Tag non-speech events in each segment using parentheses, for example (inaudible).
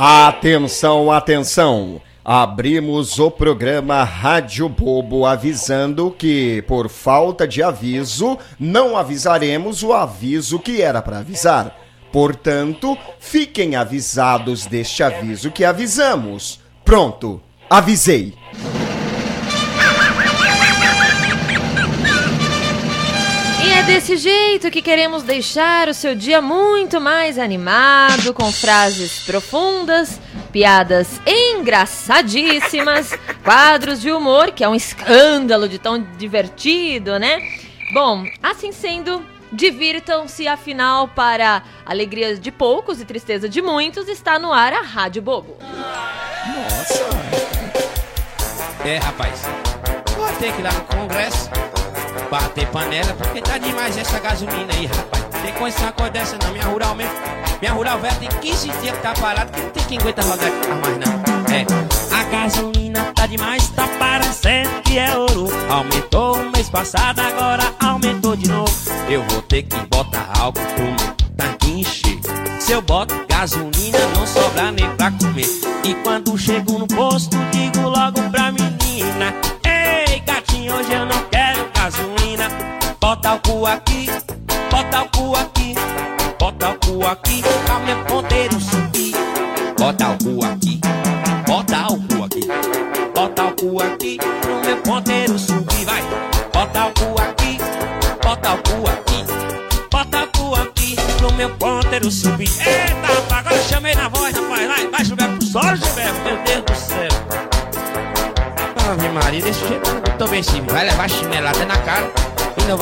Atenção, atenção! Abrimos o programa Rádio Bobo avisando que, por falta de aviso, não avisaremos o aviso que era para avisar. Portanto, fiquem avisados deste aviso que avisamos. Pronto, avisei. Desse jeito que queremos deixar o seu dia muito mais animado, com frases profundas, piadas engraçadíssimas, quadros de humor, que é um escândalo de tão divertido, né? Bom, assim sendo, divirtam-se, afinal, para alegria de poucos e tristeza de muitos, está no ar a Rádio Bobo. É, rapaz. Vou ter que ir lá no Congresso bater panela, porque tá demais essa gasolina aí, rapaz. Tem uma coisa dessa não, minha rural mesmo. Minha rural velha tem 15 dias que tá parado, que não tem quem aguenta rodar mais não. É. A gasolina tá demais, tá parecendo que é ouro. Aumentou o mês passado, agora aumentou de novo. Eu vou ter que botar álcool pro meu tanque encher. Se eu boto gasolina, não sobra nem pra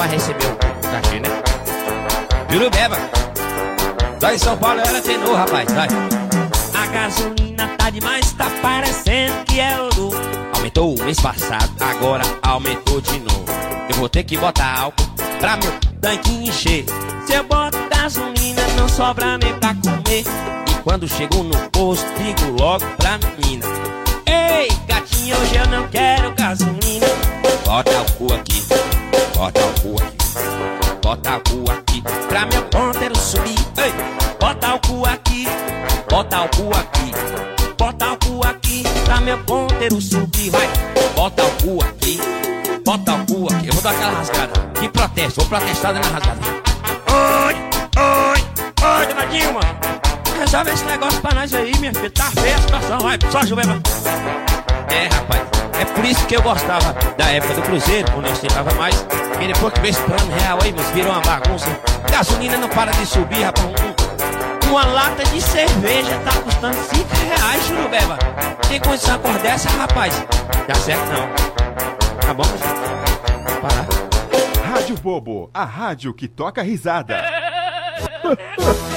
receber o cachê, né? Juro beba. Lá em São Paulo ela tem novo, rapaz. Vai. A gasolina tá demais, tá parecendo que é ouro. Aumentou o mês passado, agora aumentou de novo. Eu vou ter que botar álcool pra meu tanque encher. Se eu boto gasolina, não sobra nem pra comer. E quando chego no posto, digo logo pra menina. Ei, gatinho, hoje eu não quero gasolina. Bota o cu aqui, bota o cu aqui, bota o cu aqui, pra meu ponteiro subir. Ei, bota o cu aqui, bota o cu aqui, bota o cu aqui, pra meu ponteiro subir. Vai, bota o cu aqui, bota o cu aqui. Eu vou dar aquela rasgada. Que protesto, vou protestar dando rasgada. Oi, oi, oi, dona Dilma. Resolve esse negócio pra nós aí, minha filha. Tá feia a situação, vai, só Juvema. É, rapaz, é por isso que eu gostava da época do Cruzeiro, quando eu aceitava mais. Porque depois que veio esse plano real aí, mas virou uma bagunça. Gasolina não para de subir, rapaz. Um- uma lata de cerveja tá custando 5 reais, Churubeba. Tem condição cor dessa, rapaz? Dá certo não. Tá bom, gente? Parar. Rádio Bobo, a rádio que toca risada. (laughs)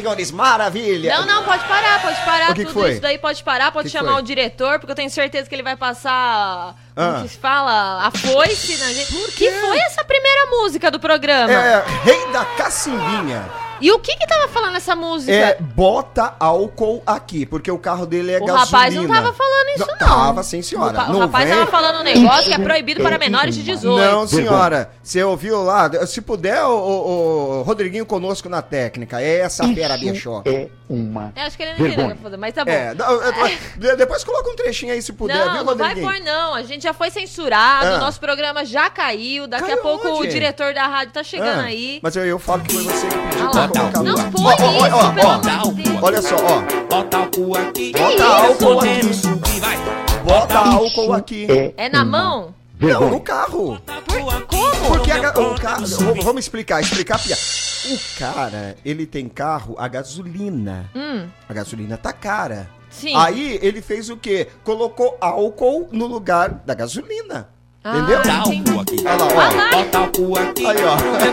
senhores, maravilha! Não, não, pode parar, pode parar. O que que Tudo foi? isso daí pode parar, pode Que que chamar foi? o diretor, porque eu tenho certeza que ele vai passar. Como Ah. que se fala? A foice na gente. que foi essa primeira música do programa? É, Rei da Cacimbinha. E o que que tava falando essa música? É, bota álcool aqui, porque o carro dele é o gasolina. rapaz não tava falando isso, não. Tava, sim, senhora. O, o rapaz vem... tava falando um negócio que é proibido para menores de 18. Não, senhora. Você ouviu lá? Se puder, o, o- o Rodriguinho conosco na técnica. É essa fera, bicho. É uma Eu acho que ele não entendeu o fazer, mas tá bom. É, eu- eu- depois coloca um trechinho aí se puder, Não, viu, não vai Rodriguinho? pôr não. A gente já foi censurado, Ah. o nosso programa já caiu. Daqui Caiu a pouco onde? o diretor da rádio tá chegando Ah, aí. Mas eu, eu falo que foi você que pediu Ah colocar Não põe Ó, ó, isso, ó, pelo ó. amor de Deus. Olha só, ó. Bota álcool aqui. Bota isso? álcool aqui. subir, vai. Bota álcool aqui. É na mão? Não, no carro. Como? Porque a ga- o carro. v- Vamos explicar, explicar a piada. O cara, ele tem carro a gasolina. Hum, A gasolina tá cara. sim. Aí ele fez o quê? Colocou álcool no lugar da gasolina. Ah, Entendeu? Aqui. Olha lá, Ah ó. Bota álcool aqui. Aí, ó. Meu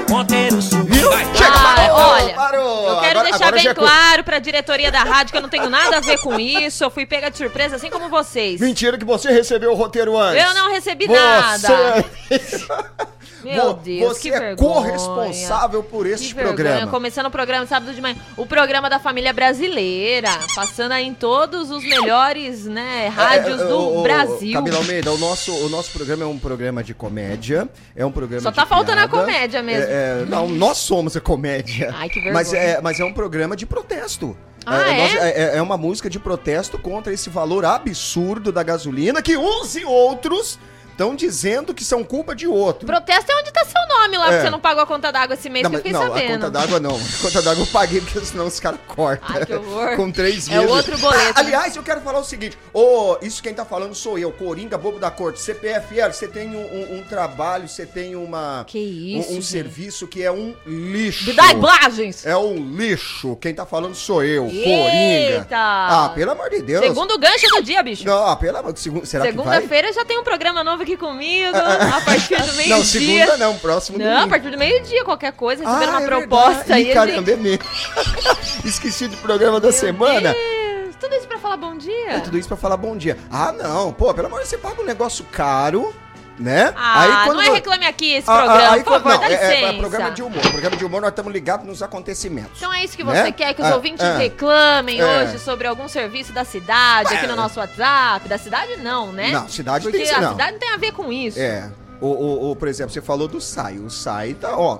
subir, Viu? Chega, Ah, parou, olha, parou. Eu quero Agora- deixar agora bem é claro pra diretoria da rádio que eu não tenho nada a ver com isso. Eu fui pega de surpresa, assim como vocês. Mentira que você recebeu o roteiro antes. Eu não recebi Você... nada. (laughs) Meu Vo- Deus, você que é vergonha. corresponsável por vergonha. programa. Começando o programa sábado de manhã. O programa da família brasileira. Passando aí em todos os melhores, né, rádios É, é, do o- o- Brasil. Camila Almeida, o nosso, o nosso programa é um programa de comédia. É um programa Só de tá faltando a piada. comédia mesmo. É, é, não, nós somos a comédia. Ai, que vergonha. Mas é, mas é um programa de protesto. Ah, é, é? é? é uma música de protesto contra esse valor absurdo da gasolina que uns e outros estão dizendo que são culpa de outro. Protesto é onde tá seu nome lá, É. porque você não pagou a conta d'água esse mês Não, que eu fiquei não, a sabendo. conta d'água não. A conta d'água eu paguei porque senão os caras cortam. Ai, que horror. Com três É meses. outro boleto, né? Ah, aliás, eu quero falar o seguinte. Ô, isso quem tá falando sou eu, Coringa Bobo da Corte. CPFL, você tem um, um- um trabalho, você tem uma... Que isso, Um, um serviço que é um lixo. Da Iblagens. É um lixo. Quem tá falando sou eu, Eita. Coringa. Ah, pelo amor de Deus. Segundo gancho do dia, bicho. Não, ah, pelo amor de Deus. Será que vai? Segunda-feira já tem um programa novo aqui comigo, a partir do (laughs) Não, meio-dia. segunda não, próximo Não, a partir do meio-dia, qualquer coisa, receberam uma é proposta aí. Caramba, é mesmo. (laughs) Esqueci do programa da semana. Deus, Tudo isso pra falar bom dia? É tudo isso pra falar bom dia. Ah, não. Pô, pelo amor de Deus, você paga um negócio caro, né? Ah, não é reclame aqui esse Ah, programa, ah, aí por favor, quando- dá não, é- licença. É, programa de humor. Programa de humor, nós estamos ligados nos acontecimentos. Então é isso que Né? você quer, que os Ah, ouvintes ah. reclamem É. hoje sobre algum serviço da cidade, aqui no nosso WhatsApp. Da cidade não, né? Não, cidade Porque tem a não. cidade não tem a ver com isso. É. O, o, por exemplo, você falou do SAI. O SAI tá, ó.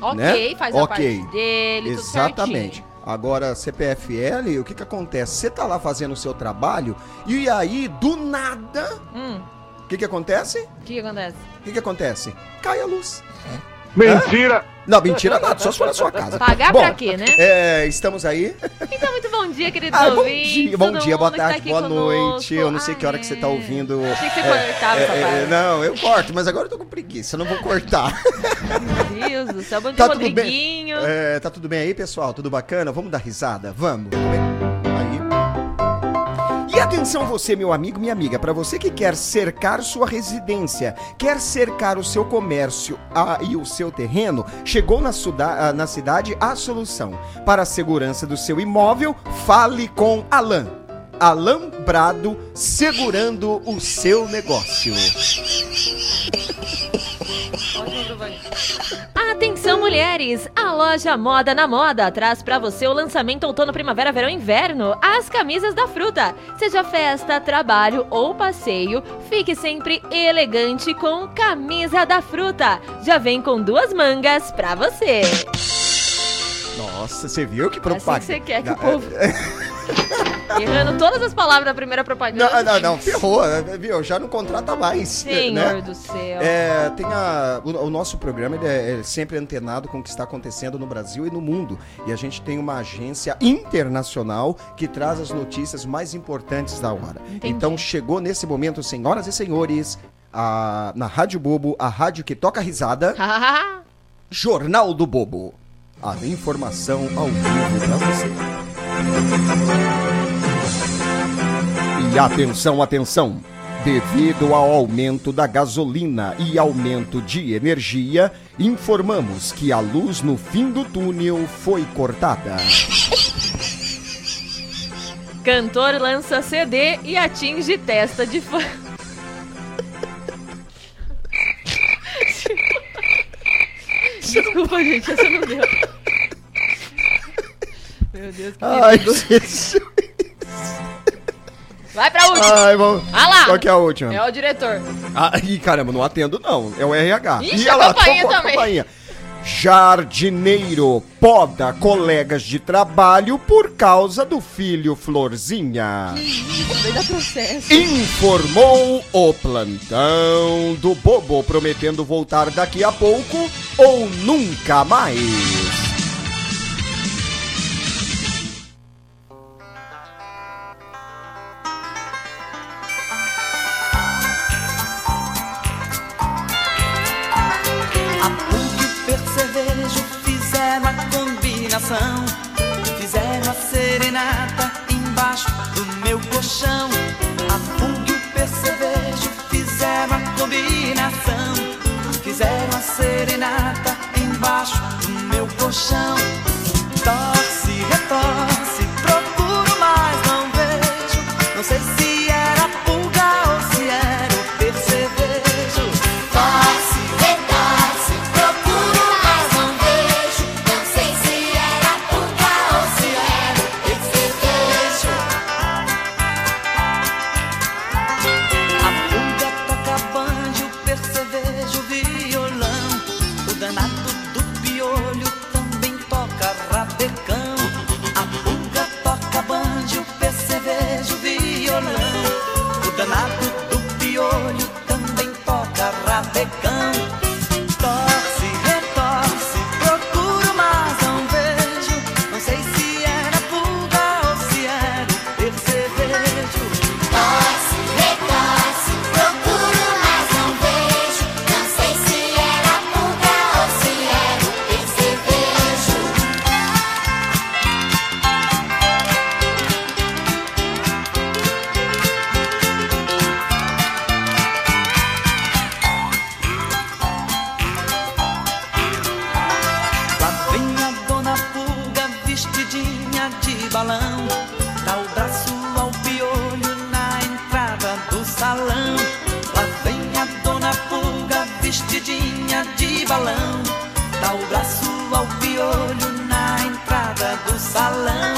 Ok, né? faz a Ok. parte dele, tudo Exatamente. Agora, CPFL, o que que acontece? Você tá lá fazendo o seu trabalho e aí, do nada, Hum, que que acontece? o que que acontece? O que que acontece? Cai a luz. Mentira! Não, mentira nada, só se for na sua casa. Pagar Bom, pra quê, né? É, estamos aí. Então, muito bom dia, queridos Ah, bom ouvintes. dia, bom dia, boa tá tarde, boa conosco. noite. Eu não sei que hora que você tá é. ouvindo. Achei que você cortava essa É, é, parte. não, eu corto, mas agora eu tô com preguiça, eu não vou cortar. Meu Deus do céu, bom dia, Tá tudo bem? É, tá tudo bem aí, pessoal? Tudo bacana? Vamos dar risada? Vamos. Atenção você, meu amigo, minha amiga, para você que quer cercar sua residência, quer cercar o seu comércio ah, e o seu terreno, chegou na, suda- na cidade a solução. Para a segurança do seu imóvel, fale com Alan. Alan Brado, segurando o seu negócio. Mulheres! A loja Moda na Moda traz pra você o lançamento outono, primavera, verão, inverno, as camisas da fruta. Seja festa, trabalho ou passeio, fique sempre elegante com camisa da fruta. Já vem com duas mangas pra você. Nossa, você viu que É assim propaganda? que você quer que o povo... (laughs) (laughs) Errando todas as palavras da primeira propaganda. Não, não, não, ferrou, viu? Já não contrata mais. Senhor né? do céu. É, tem a, o, o nosso programa ele é, é sempre antenado com o que está acontecendo no Brasil e no mundo. E a gente tem uma agência internacional que traz as notícias mais importantes da hora. Entendi. Então chegou nesse momento, senhoras e senhores, a- na Rádio Bobo, a rádio que toca risada, (laughs) Jornal do Bobo. A informação ao vivo pra você. E atenção, atenção. Devido ao aumento da gasolina e aumento de energia, informamos que a luz no fim do túnel foi cortada. Cantor lança CD e atinge testa de fã. (laughs) Desculpa, gente, essa não deu. Meu Deus, que Ai. Jesus. Vai pra última. Ai, vamos. Ah lá. Qual que é a última? É o diretor. Ah, ih, caramba, não atendo não. É o RH. Ixi, Ih, a lá, campainha tocou também. campainha. Jardineiro poda colegas de trabalho por causa do filho Florzinha. Informou o plantão do Bobo, prometendo voltar daqui a pouco ou nunca mais. Do meu colchão A e o percevejo fizeram a combinação. Fizeram a serenata embaixo do meu colchão. Torce, retorce, procuro, mas não vejo. Não sei se vestidinha de balão. Dá o braço ao piolho na entrada do salão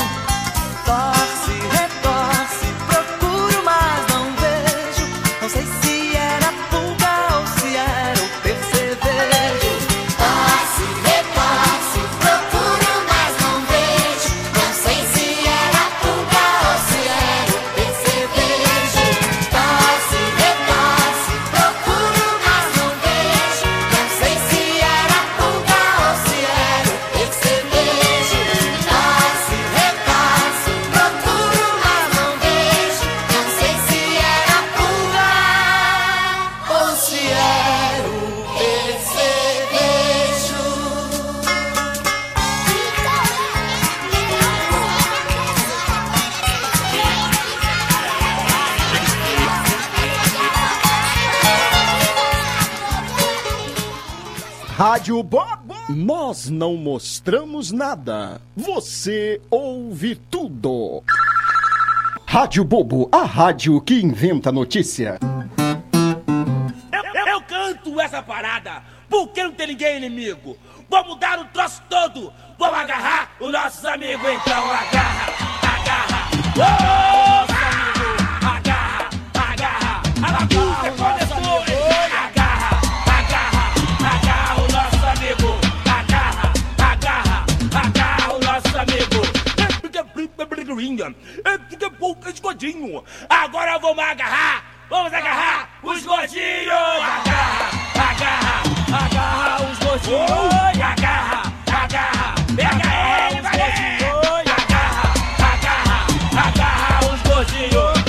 Nós não mostramos nada. Você ouve tudo. Rádio Bobo, a rádio que inventa notícia. Eu, eu- canto essa parada porque não tem ninguém inimigo. Vou mudar o troço todo. Vamos agarrar os nossos amigos. Então agarra, agarra. Seu amigo, agarra, agarra. Fica pouco escondinho. Agora vamos agarrar. Vamos agarrar os gordinhos. Agarra, agarra, agarra os gordinhos. Agarra, agarra, pega ele, Agarra, agarra, agarra os gordinhos.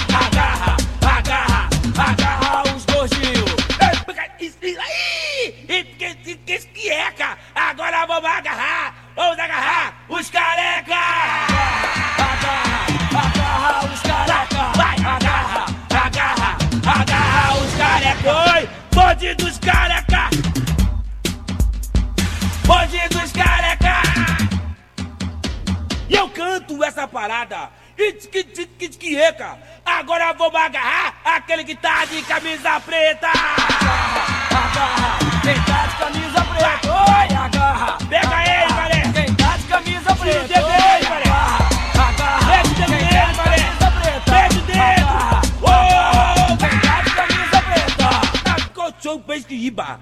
Parada. Agora vou agarrar aquele que tá de camisa preta. Agarra, quem tá de camisa preta. Oi, agarra. Pega ele, mané. Quem tá de camisa preta. Pesquiba.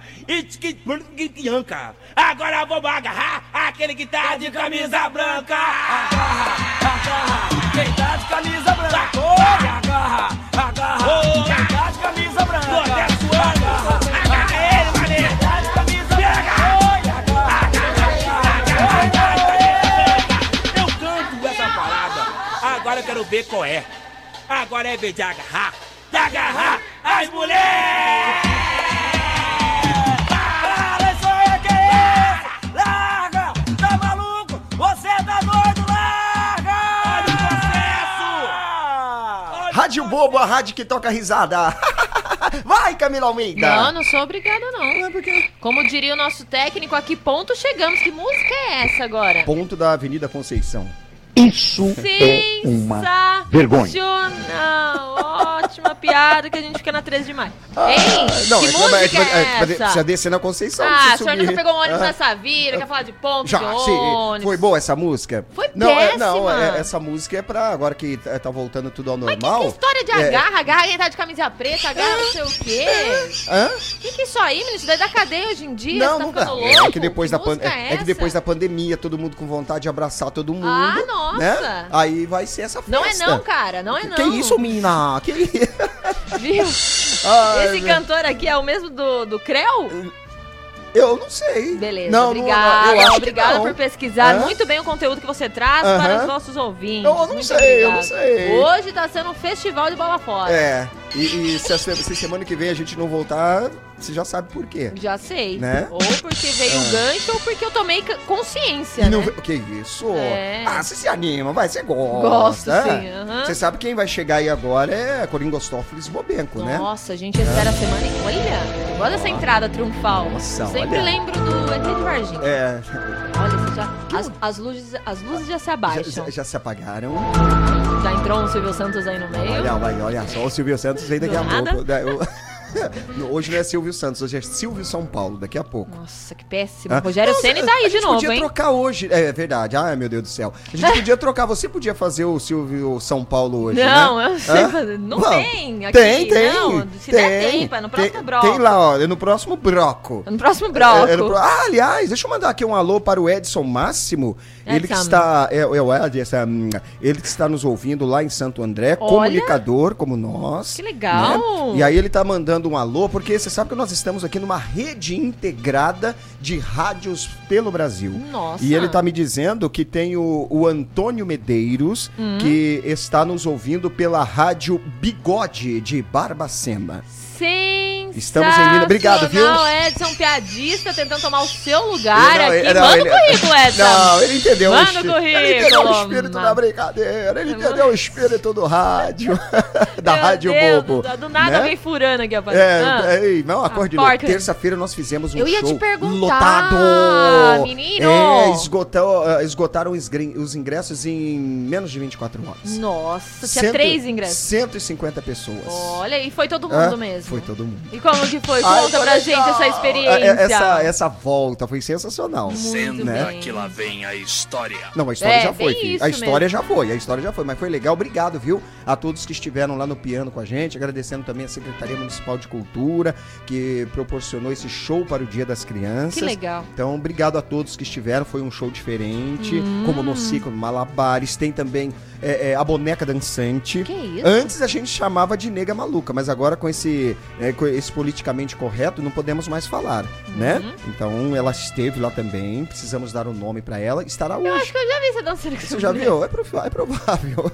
Itquianca. Agora vou agarrar aquele que tá de camisa branca. Agarra, agarra. Quem tá de camisa branca. Oi, agarra, agarra. Ô, Quem tá de camisa branca. Tô até suando. Agarra ele, mané. Tá branca. Agarra. Eu canto essa parada. Agora eu quero ver qual é. Agora é vez de agarrar. De agarrar as mulheres. Bobo, a rádio que toca risada. (laughs) Vai, Camila Almeida. Não, não sou obrigada, não. Como diria o nosso técnico, a que ponto chegamos? Que música é essa agora? Ponto da Avenida Conceição. Isso é uma vergonha. Ótima piada que a gente fica na 13 de maio. Ah, Não, que é, música é, é, é, essa? Precisa descer na Conceição. ah, precisa o senhor subir. nunca pegou um ônibus Ah, nessa vida, quer falar de ponto Já, de sim. ônibus. Foi boa essa música? Foi não, é, não, péssima. é- essa música é pra agora que tá, tá voltando tudo ao Mas que, normal. que história de É. agarra, agarra quem tá de camisa preta, agarra não sei o quê. Hã? Que que é isso aí, menino? Isso daí da cadeia hoje em dia, Não, tá não dá. ficando É louco? que depois da pan- música é, é que depois da pandemia, todo mundo com vontade de abraçar todo mundo. Ah, nossa. Né? Aí vai ser essa festa. Não é não, cara, não é não. Que (laughs) isso, mina? Que? Viu? Ai, Esse meu- cantor aqui é o mesmo do, do Creu? Eu não sei. Beleza, não, obrigada. Não, eu obrigada por pesquisar Hã? muito bem o conteúdo que você traz Aham. para os nossos ouvintes. Eu não Muito sei, eu não sei. Hoje tá sendo um festival de bola fora. É, e, e se, a se semana que vem a gente não voltar, você já sabe por quê. Já sei. Né? Ou porque veio o gancho ou porque eu tomei consciência, não né? que isso? É. Ah, você se anima, vai, você Gosto, gosta. sim, aham. Você sabe quem vai chegar aí agora é Coringostófeles Bobenco, né? Nossa, a gente espera a semana e olha, eu gosto dessa entrada triunfal. Nossa, Eu Sempre olha. lembro do ET de Varginha. É, Olha, você já, as, as luzes, as luzes já se já, abaixam. já- já se apagaram. Já entrou um Silvio Santos aí no meio. Olha, olha, olha só, o Silvio Santos vem daqui Do a nada. pouco. (laughs) (laughs) né? Hoje não é Silvio Santos, hoje é Silvio São Paulo, daqui a pouco. Nossa, que péssimo. Ah. Rogério Não, Ceni tá aí a de gente novo, podia hein? trocar hoje. É verdade. Ai, meu Deus do céu. A gente podia trocar. Você podia fazer o Silvio São Paulo hoje, Não, né? eu sei Hã? fazer. Não tem aqui. Tem, tem. Não, se tem, der tempo, é no próximo tem, bloco. Tem lá, ó. É no próximo bloco. No próximo bloco. É, é no Ah, aliás, deixa eu mandar aqui um alô para o Edson Máximo. Ele que Edson. está. É, é o Edson, hum, ele que está nos ouvindo lá em Santo André, Olha. comunicador como nós. Que legal. né? E aí ele tá mandando um alô, porque você sabe que nós estamos aqui numa rede integrada de rádios pelo Brasil. Nossa. E ele tá me dizendo que tem o, o Antônio Medeiros, Hum. que está nos ouvindo pela rádio Bigode de Barbacena. Estamos em Minas. Obrigado, viu? Não, Edson Piadista tentando tomar o seu lugar Não, aqui. não, Manda ele- o currículo, Edson. Não, ele entendeu Manda o currículo. Ele entendeu o espírito da brincadeira. Ele entendeu o espírito do rádio. (laughs) da Meu Rádio Deus, Bobo. Do, do nada né? alguém furando aqui, rapaz. É, Ah. é, não, acorde porca. Terça-feira nós fizemos um Eu ia show te perguntar, lotado. menino. É, esgotou, eh, esgotaram os, ingressos em menos de 24 horas. Nossa, tinha Cento- três ingressos. 150 pessoas. Olha, e foi todo mundo mesmo. Foi todo mundo. E como que foi? Ai, Conta foi pra legal. gente essa experiência. É, Essa, essa volta foi sensacional. Muito né? bem. que lá vem a história. Não, a história É, já foi, filho. A história mesmo. já foi, a história já foi, mas foi legal. Obrigado, viu? A todos que estiveram lá no piano com a gente, agradecendo também a Secretaria Municipal de Cultura, que proporcionou esse show para o Dia das Crianças. Que legal. Então, obrigado a todos que estiveram. Foi um show diferente, Hum. como no ciclo, malabares. Tem também é, é, a boneca dançante. Que isso? Antes a gente chamava de nega maluca, mas agora com esse, é, com esse politicamente correto não podemos mais falar, né? Uhum. Então ela esteve lá também, precisamos dar o um nome pra ela. Estará hoje. Eu acho que eu já vi você dançando com Você essa já viu? É, prova- é provável.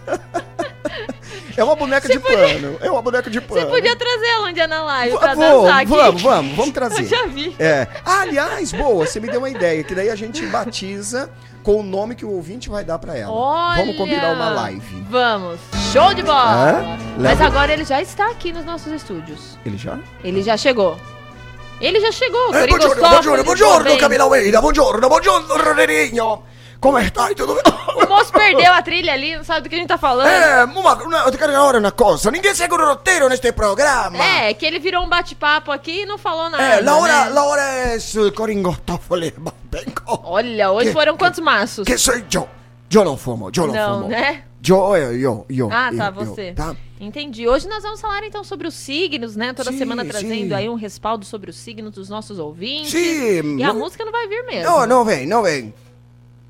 é uma boneca Você de podia- pano. É uma boneca de pano. Você podia trazer ela um dia na live pra Vamos, dançar aqui. vamos, vamos, vamos (laughs) trazer. Eu já vi. É. Ah, aliás, boa, você me deu uma ideia, que daí a gente batiza com o nome que o ouvinte vai dar pra ela. Olha! Vamos combinar uma live. Vamos. Show de bola. Mas agora ele já está aqui nos nossos estúdios. Ele já? Ele já chegou. Ele já chegou, Eh, Coringa buongiorno, buongiorno, buongiorno, Camila Almeida, buongiorno, buongiorno, Ronaldinho. Come stai? Tudo bem? O moço perdeu a trilha ali, não sabe do que a gente tá falando. É, uma, uma, eu te quero agora uma coisa. Ninguém segue o roteiro neste programa. É, que ele virou um bate-papo aqui e não falou nada. É, la hora, né? la hora é Coringo Toffoli. Vengo. Olha, hoje Que- foram quantos maços? Que sou eu? Eu não fumo, eu não, Não, fumo. né? Eu, eu, eu, eu. Ah, tá, eu, você. Eu, tá? Entendi. Hoje nós vamos falar então sobre os signos, né? Toda Sim, semana trazendo sim. aí um respaldo sobre os signos dos nossos ouvintes. Sim, E a não- música não vai vir mesmo. Não, não vem, não vem.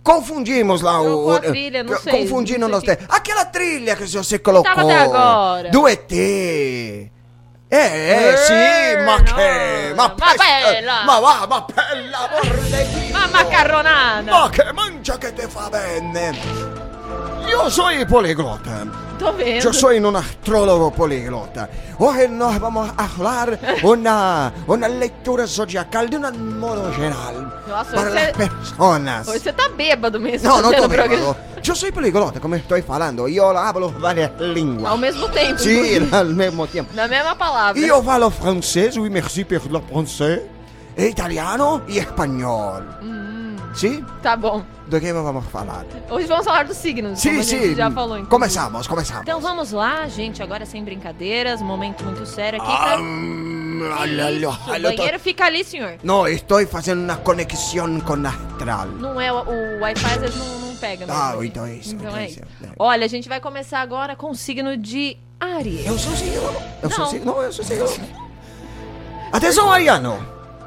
Confundimos lá o. Trocou a o- trilha, não sei, Confundindo não nós sei três. Aquela trilha que você colocou. tava até agora. Do ET. É, é, sim, ma che, ma Ma bella. ma va, ma bella. Uma macarronada. Ma che mangia che te fa bene. Io sono poliglota. Tô vendo. Yo soy un astrólogo poliglota. Hoy nos vamos a hablar una, una lectura zodiacal de un modo. Nossa, para hoje você- personas. Hoje você tá bêbado mesmo. No, no fazendo tô programa. bêbado. Yo soy poliglota, como estoy falando. Yo hablo varias lenguas. Ao mesmo tempo. Sí, inclusive. (laughs) al mismo tiempo. Na mesma palavra. Io falo francés, oui merci per le français, italiano e espanhol. Sim? Tá bom. Do que vamos falar? Hoje vamos falar dos signos. Sim, a sim. já falou. inclusive. Começamos, começamos. Então vamos lá, gente. Agora sem brincadeiras. Momento muito sério aqui. Ah, Pra... olha, isso? O olha, tô- banheiro fica ali, senhor. Não, estou fazendo uma conexão com astral. Não é o, o Wi-Fi, às não, não pega. mesmo Ah, então é isso, Então então é é isso. isso, é. Olha, a gente vai começar agora com o signo de Aries. Eu sou signo. Eu sou Não. signo. Não, eu sou signo. Atenção, Ariano.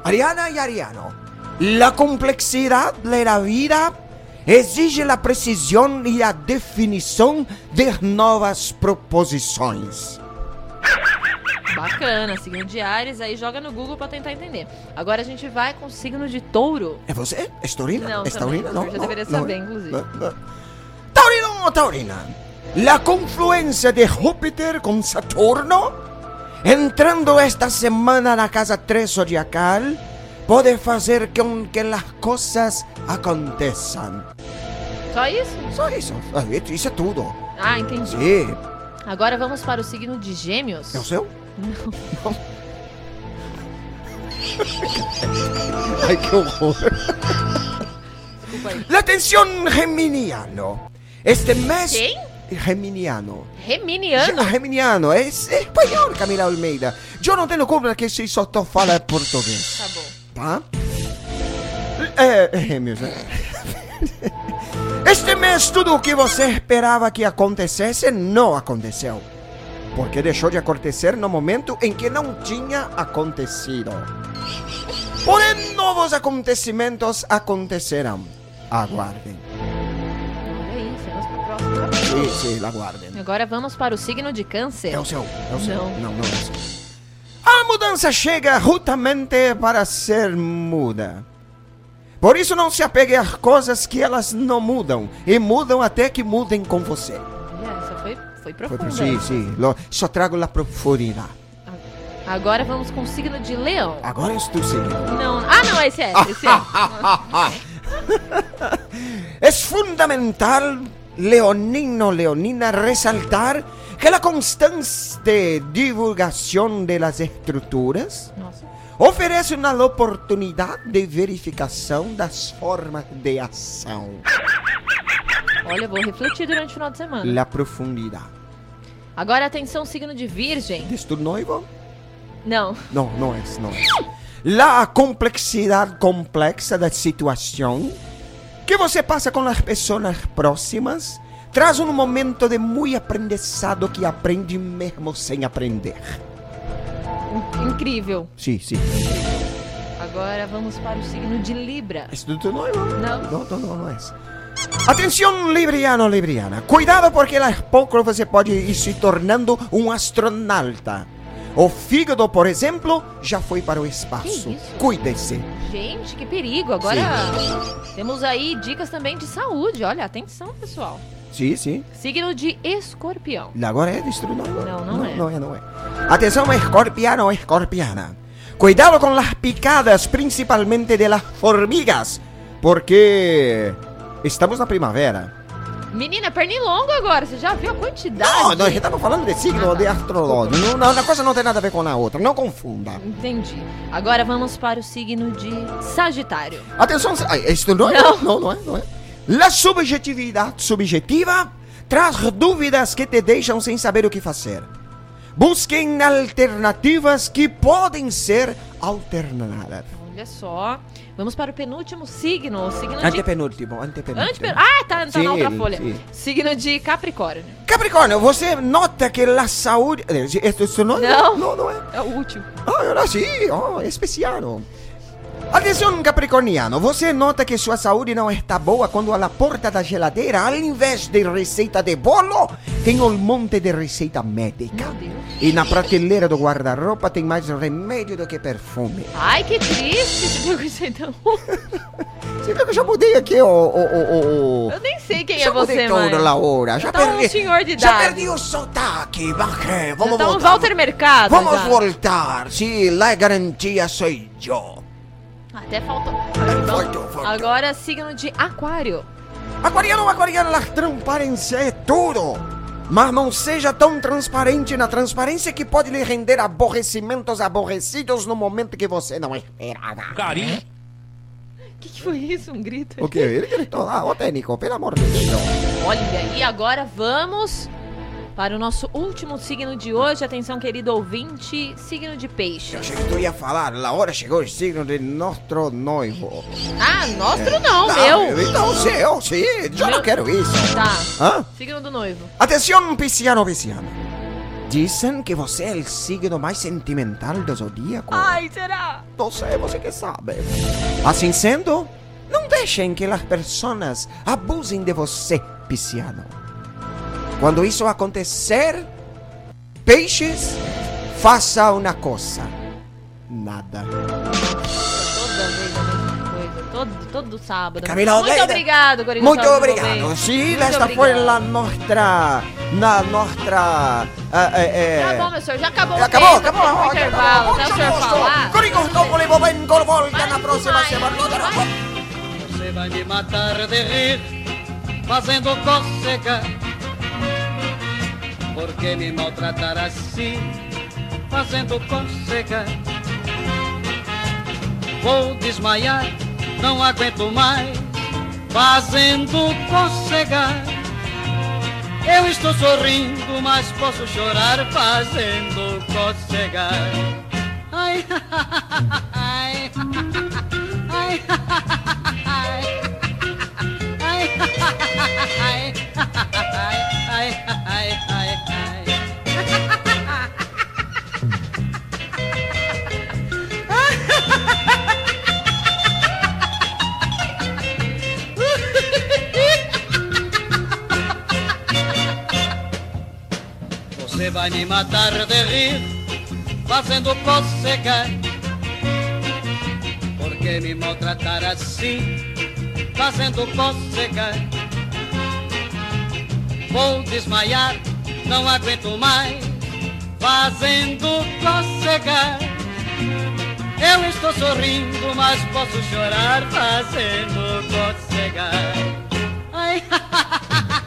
Ariana e Ariano. La complexidad de la vida exige la precisión y la definición de novas proposições. Bacana, signo de Ares, aí joga no Google pra tentar entender. Agora a gente vai com o signo de Touro. É você? É taurina? Não, é taurina? Não, Eu já não, deveria não, saber, não, inclusive. Taurino ou taurina? La confluencia de Júpiter con Saturno, entrando esta semana na casa 3 zodiacal, pode fazer com que as coisas aconteçam. Só isso? Só isso. Ah, Isso é tudo. Ah, entendi. Sim. Agora vamos para o signo de Gêmeos. É o seu? Não. (laughs) Ai, que horror. Desculpa aí. Atención geminiano. Este mês... Quem? Geminiano. Reminiano. Geminiano, é espanhol, Camila Almeida. Eu não tenho culpa que se só fala português, Tá bom. Tá? É, é gêmeos, né? Este mês tudo o que você esperava que acontecesse não aconteceu. Porque deixou de acontecer no momento em que não tinha acontecido. Porém, novos acontecimentos acontecerão. Aguardem. Sim, sim, aguardem. Agora vamos para o signo de Câncer. É o seu, é o seu. Não. Não, não é o seu. A mudança chega justamente para ser muda. Por isso não se apegue às coisas que elas não mudam. E mudam até que mudem com você. Olha, essa foi, foi Foi profunda. por sim, sim. Só trago la profundidade. Agora vamos com o signo de Leão. Agora eu estou seguindo. Não. Ah, não, esse é. Esse é. Es (laughs) fundamental, leonino, leonina, resaltar que la constante divulgación de las estruturas Nossa. oferece uma oportunidade de verificação das formas de ação. Olha, vou refletir durante o final de semana. La profundidade. Agora atenção, signo de Virgem. ¿Es tu noivo? Não. Não, não é, não é. La complexidade complexa da situação que você passa com as pessoas próximas traz um momento de muito aprendizado que aprende mesmo sem aprender. In- Incrível. Sim, sim. Agora vamos para o signo de Libra. ¿Es tu tu noivo? Não. Não, não, não, não é. Atenção, libriano, libriana. Cuidado porque aos poucos você pode ir se tornando um astronauta. O fígado, por exemplo, já foi para o espaço. Cuide-se. Gente, que perigo. Agora temos aí dicas também de saúde. Olha, atenção, pessoal. Sim, sim. Signo de Escorpião. Agora é destruidor. Não, não é. Não é, não é. Atenção, escorpiano ou escorpiana. Cuidado com as picadas, principalmente de las formigas, porque estamos na primavera. Menina, pernilongo agora. Você já viu a quantidade? Não, nós estamos falando de signo de astrológico. Não, não, uma coisa não tem nada a ver com a outra. Não confunda. Entendi. Agora vamos para o signo de Sagitário. Atenção, ai, isto não é? Não. Não, não é, não é. A subjetividade subjetiva traz dúvidas que te deixam sem saber o que fazer. Busquem alternativas que podem ser alternadas. Olha só. Vamos para o penúltimo signo. Signo de. Antepenúltimo, antepenúltimo. Antepen... Ah, tá, tá Sim, na outra folha. sim. Signo de Capricórnio. Capricórnio, você nota que a saúde. eh, Isso, isso não, é- Não. não, não é. É o último. Ah, ahora sí, oh, especial. Atenção, Capricorniano, você nota que sua saúde não está boa quando à porta da geladeira, ao invés de receita de bolo, tem um monte de receita médica. E na prateleira do guarda-roupa tem mais remédio do que perfume. Ai, que triste. Você viu que então. Você (laughs) viu que eu já mudei aqui o... Eu nem sei quem Já é você, toda mãe. a hora. Já tá um perdi. senhor de Já idade. perdi o sotaque. Já Vamos um voltar. Walter Mercado. Vamos já. voltar. Sim, la garantia sou eu. Até faltou. Agora, signo de Aquário. Aquariano, aquariano, a transparência é tudo. Mas não seja tão transparente na transparência que pode lhe render aborrecimentos aborrecidos no momento que você não esperava. Carinho. O que, que foi isso? Um grito? O que? Ele gritou lá, ô técnico, pelo amor de Deus. Olha, e agora vamos para o nosso último signo de hoje. Atenção, querido ouvinte, signo de Eu peixe. achei que tu ia falar, a hora chegou o signo de nosso noivo. Ah, nosso não, Não, meu. Então, seu, sim, já Meu- não quero isso. Tá. Hã? Signo do noivo. Atenção, pisciano, pisciano. Dizem que você é o signo mais sentimental do zodíaco. Ai, será? Sei, você que sabe. Assim sendo, não deixem que as pessoas abusem de você, pisciano. Quando isso acontecer, peixes, faça uma coisa. Nada. Toda vez a mesma coisa. Todo, todo sábado. Camila Muito Almeida. obrigado, Corinthians. Muito Salve, obrigado. Sim, Muito esta foi obrigado. a nossa... Na nossa... eh, Tá eh, bom, meu senhor. Já acabou o Acabou, tempo. acabou. Tem um intervalo. Até o senhor falar. Coricostópoli, momento, volta Vai, na próxima semana. vai. Você vai me matar de rir, fazendo cócega. Por que me maltratar assim, fazendo cócega? Vou desmaiar, não aguento mais, fazendo cócega. Eu estou sorrindo, mas posso chorar fazendo cócega. Ai, (laughs) ai, ai, ai, Você vai me matar de rir, fazendo cócega. Por que me maltratar assim, fazendo cócega? Vou desmaiar, não aguento mais, fazendo cócega. Eu estou sorrindo, mas posso chorar fazendo cócega. (laughs) Ai,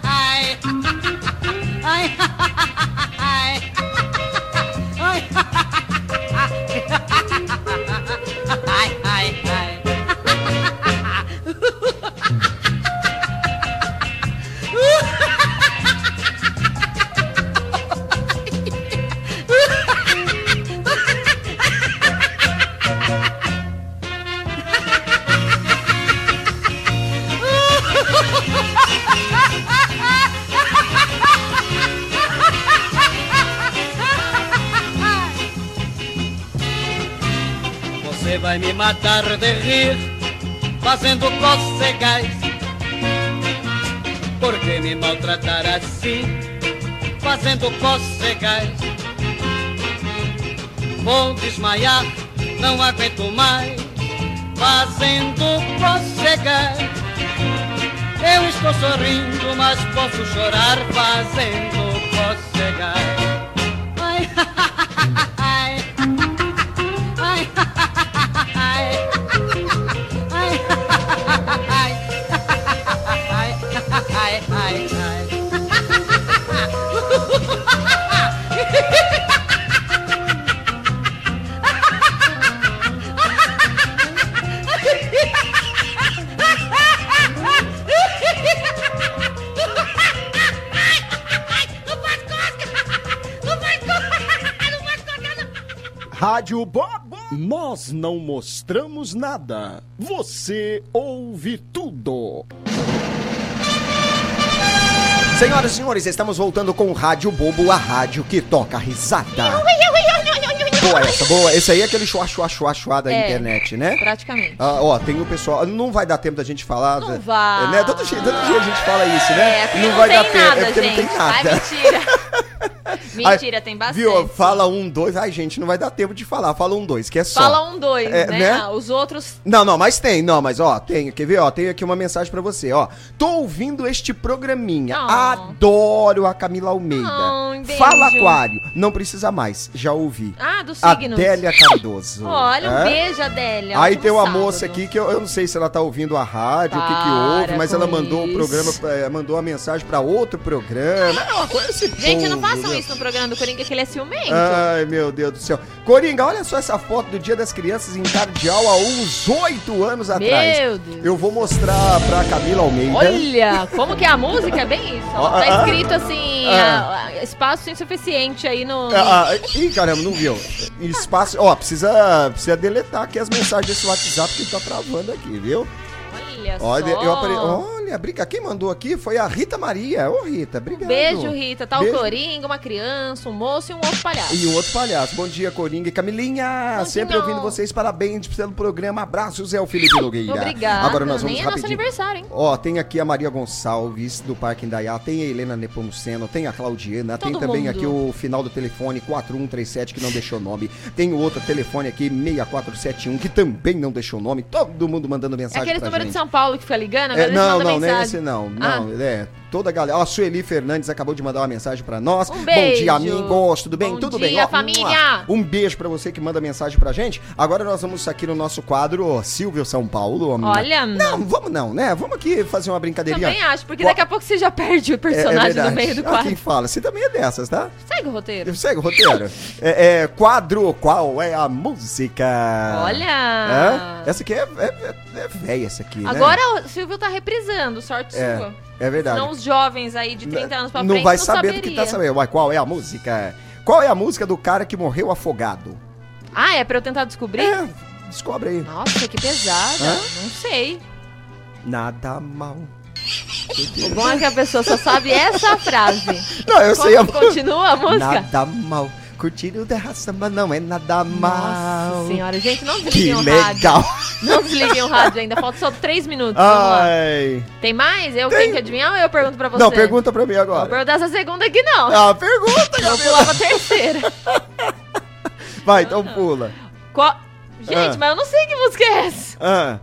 ai, (laughs) ai, ai, de rir, fazendo cócegas. Por que me maltratar assim, fazendo cócegas? Vou desmaiar, não aguento mais, fazendo cócegas. Eu estou sorrindo, mas posso chorar fazendo cócegas. Rádio Bobo. Nós não mostramos nada. Você ouve tudo. Senhoras e senhores, estamos voltando com o Rádio Bobo, a rádio que toca risada. Boa essa, boa. Esse aí é aquele chua, chua, chua, chua da É. internet, né? Praticamente. Ah, ó, tem o pessoal. Não vai dar tempo da gente falar. Não né? vai. É, né? Todo dia, todo dia a gente fala isso, né? É, porque não não, vai tem dar tempo. nada, é porque gente. não tem nada. Ai, mentira. (laughs) mentira, tem bastante. Viu? Fala um, dois. Ai, gente, não vai dar tempo de falar. Fala um, dois, que é só. Fala um, dois, É, né? né? Ah, Os outros. Não, não, mas tem, não, mas ó, tem, quer ver, ó, tem aqui uma mensagem pra você, ó. Tô ouvindo este programinha, Oh. adoro a Camila Almeida. Oh. Fala Aquário, não precisa mais, já ouvi. Ah, dos signos. Adélia Cardoso. Olha, um É? beijo, Adélia. Aí tem uma sábado. moça aqui que eu, eu não sei se ela tá ouvindo a rádio, o que que Para ouve, mas ela mandou o isso. programa, eh, mandou uma mensagem pra outro programa. É uma coisa esse Gente, não povo, façam meu. isso no programa do Coringa, que ele é ciumento. Ai, meu Deus do céu. Coringa, olha só essa foto do Dia das Crianças em Cardeal há uns oito anos atrás. Meu Deus. Eu vou mostrar pra Camila Almeida. Olha, como que é a música? É bem isso. ó. Ah, Tá ah, escrito assim, ah. ah, espaço insuficiente aí no... Ah, ah, ih, caramba, não viu. Espaço. Ó, precisa, precisa deletar aqui as mensagens desse WhatsApp que tá travando aqui, viu? Olha só. Olha, eu apare... Olha, brinca, quem mandou aqui foi a Rita Maria. Ô, Rita, obrigado. Beijo, Rita. Tá Beijo. o Coringa, uma criança, um moço e um outro palhaço. E um outro palhaço. Bom dia, Coringa e Camilinha. Bom Sempre ouvindo vocês. Parabéns pelo programa. Abraços, é o Felipe Nogueira. Obrigada. Agora nós vamos Nem é nosso rapidinho. aniversário, hein? Ó, tem aqui a Maria Gonçalves, do Parque Indaiá, tem a Helena Nepomuceno, tem a Claudiana, tem Todo também mundo. aqui o final do telefone 4137, que não deixou nome. Tem o outro telefone aqui, 6471, que também não deixou nome. Todo mundo mandando É mensagem aquele pra número gente. de São Paulo que fica ligando, É, não, mandam não, não é esse não. Ah. Não, é. Toda a galera. Ó, a Sueli Fernandes acabou de mandar uma mensagem pra nós. Um Bom beijo. dia, amigos. Tudo bem? Bom Tudo dia, bem? Ó, família. Um beijo pra você que manda mensagem pra gente. Agora nós vamos aqui no nosso quadro Silvio São Paulo. Olha, Não, vamos não, né? Vamos aqui fazer uma brincadeirinha. Também acho, porque daqui a pouco você já perde o É- é personagem verdade. no meio do Ah, quadro. quem fala? Você também é dessas, tá? Segue o roteiro. Segue o roteiro. é, é, quadro, qual é a música? Olha! É? Essa aqui é, é, é, é velha, essa aqui, né? Agora o Silvio tá reprisando, sorte É, sua. É verdade. Senão os jovens aí de 30 anos pra não frente vai não saber saberia. do que tá sabendo. Mas qual é a música? Qual é a música do cara que morreu afogado? Ah, é pra eu tentar descobrir? É, descobre aí. Nossa, que pesada. Hã? Não sei. Nada mal. O bom é que a pessoa só sabe essa frase. Não, eu sei a Como continua a música? Nada mal. Curtir o terra samba não é nada mal. Nossa senhora, gente, não Que desliguem o legal. rádio. (laughs) Não desliguem o rádio ainda, falta só 3 minutos. Ai. Tem mais? Eu Tem. tenho que adivinhar ou eu pergunto pra você? Não, pergunta pra mim Vou agora. perguntar essa segunda aqui não. Ah, pergunta, Eu vou pular pra terceira. (laughs) Vai, então pula. Qual... Gente, Ah. mas eu não sei que música é essa. Ah.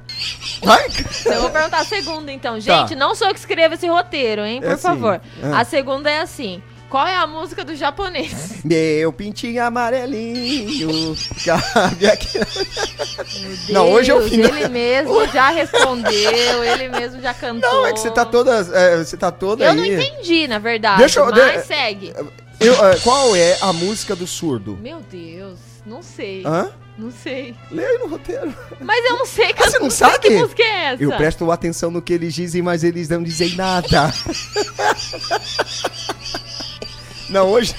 Vai. Eu vou perguntar a segunda, então. Gente, não sou eu que escrevo esse roteiro, hein? Por Tá. É assim. favor. Ah. A segunda é assim. Qual é a música do japonês? Meu pintinho amarelinho. Cabe aqui. Meu Não, hoje é o Deus, final. Ele mesmo já respondeu, ele mesmo já cantou. Não, é que você tá toda. é, você tá toda Eu aí. não entendi, na verdade. Deixa eu- mas de- segue. Eu, é, qual é a música do surdo? Meu Deus, não sei. Hã? Não sei. Aí no roteiro. Mas eu não sei. Ah, você não sei sabe? Que música é essa? Eu presto atenção no que eles dizem, mas eles não dizem nada. (laughs) Não, hoje.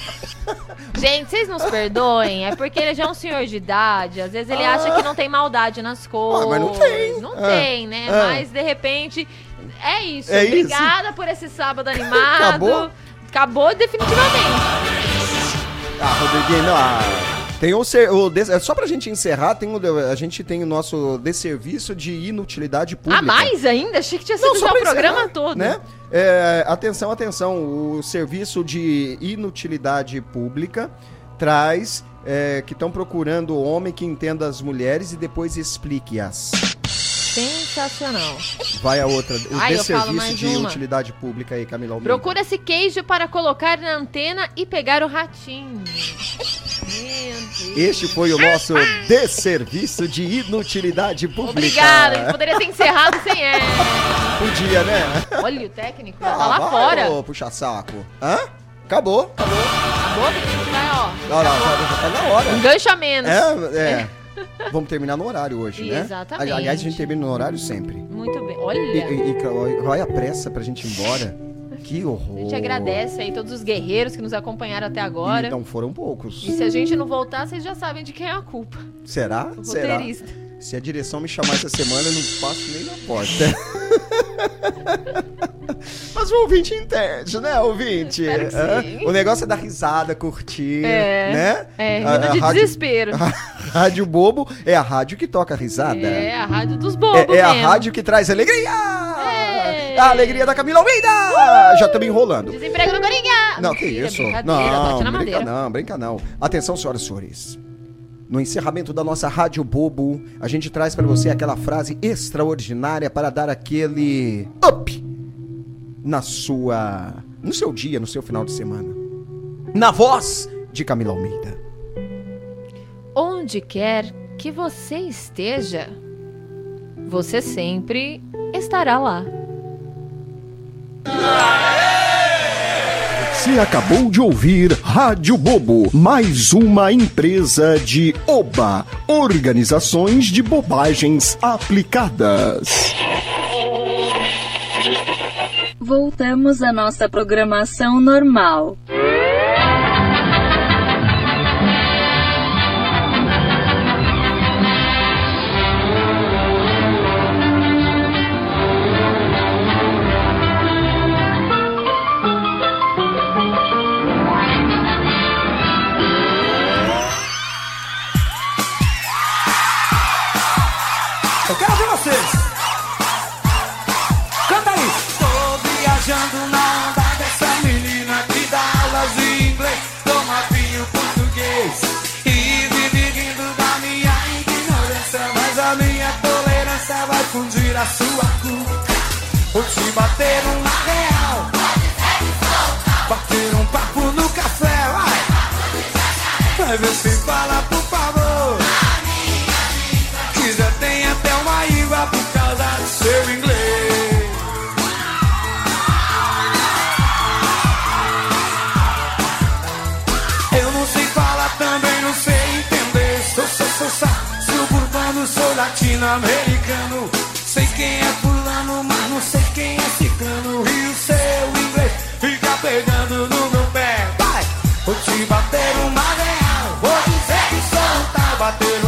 Gente, vocês nos perdoem, é porque ele já é um senhor de idade, às vezes ele acha que não tem maldade nas coisas. Ah, mas não tem. Não Ah, tem, né? ah. Mas de repente é isso. É isso. Obrigada por esse sábado animado. Acabou? Acabou definitivamente. Ah, Rodriguinho, não. ah, Tem o, ser, o des- é, só pra gente encerrar, tem o, a gente tem o nosso desserviço de inutilidade pública. A mais ainda? Achei que tinha sido Não, só já o programa todo. Né? É, atenção, atenção. O serviço de inutilidade pública traz é, que estão procurando o homem que entenda as mulheres e depois explique-as. Sensacional. Vai a outra. O Ai, desserviço de uma. utilidade pública aí, Camila Almeida. Procura-se queijo para colocar na antena e pegar o ratinho. Este foi o nosso desserviço de inutilidade pública. Obrigada, a gente poderia ter encerrado sem ela. Podia, né? Olha, o técnico Ah, tá lá vai, fora. ô, puxa saco. Hã? Acabou, acabou. Acabou, menino, vai, ó. Olha lá, já, tá na hora. Um gancho a menos. É, é. (laughs) Vamos terminar no horário hoje, né? Exatamente. Aliás, a gente termina no horário sempre. Muito bem. E, Olha. e, e olha a pressa pra gente ir embora. Que horror. A gente agradece aí todos os guerreiros que nos acompanharam até agora. E não foram poucos. E se a gente não voltar, vocês já sabem de quem é a culpa. Será? O Será? Se a direção me chamar essa semana, eu não passo nem na porta. (laughs) Mas o ouvinte entende, né, ouvinte? Sim. O negócio é dar risada, curtir, É, né? é, A- a de rádio- desespero. (laughs) A rádio Bobo é a rádio que toca risada. É a rádio dos bobos É, é a rádio que traz alegria! A alegria da Camila Almeida! Já estamos enrolando. Desemprego no Coringa! Não, que Mentira, isso? Brincadeira, Não, bate na brinca madeira. não, brinca não. Atenção, senhoras e senhores. No encerramento da nossa Rádio Bobo, a gente traz pra você aquela frase extraordinária para dar aquele up na sua, no seu dia, no seu final de semana. Na voz de Camila Almeida. Onde quer que você esteja, você sempre estará lá. Você acabou de ouvir Rádio Bobo, mais uma empresa de Oba, Organizações de Bobagens Aplicadas. Voltamos à nossa programação normal. Fundir a sua culpa. Vou te bater uma real, bater um papo no café, vai. Vai ver se fala, por favor. Já tem até uma íngua por causa do seu inglês. Eu não sei falar, também não sei entender. Sou, sou, sou, sou suburbano, sou latino-americano. Pegando no meu pé. Vai, vou te bater uma real. Vou dizer que um tal, bater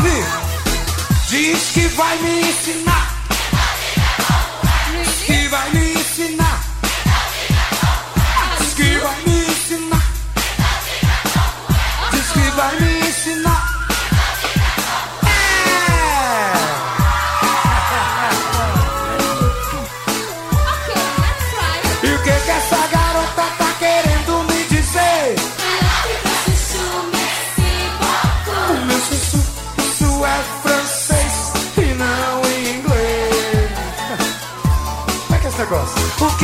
Ouvir. Diz que vai me ensinar. Diz que vai me ensinar. Diz que vai me ensinar. Diz que vai me ensinar. Nicholas. O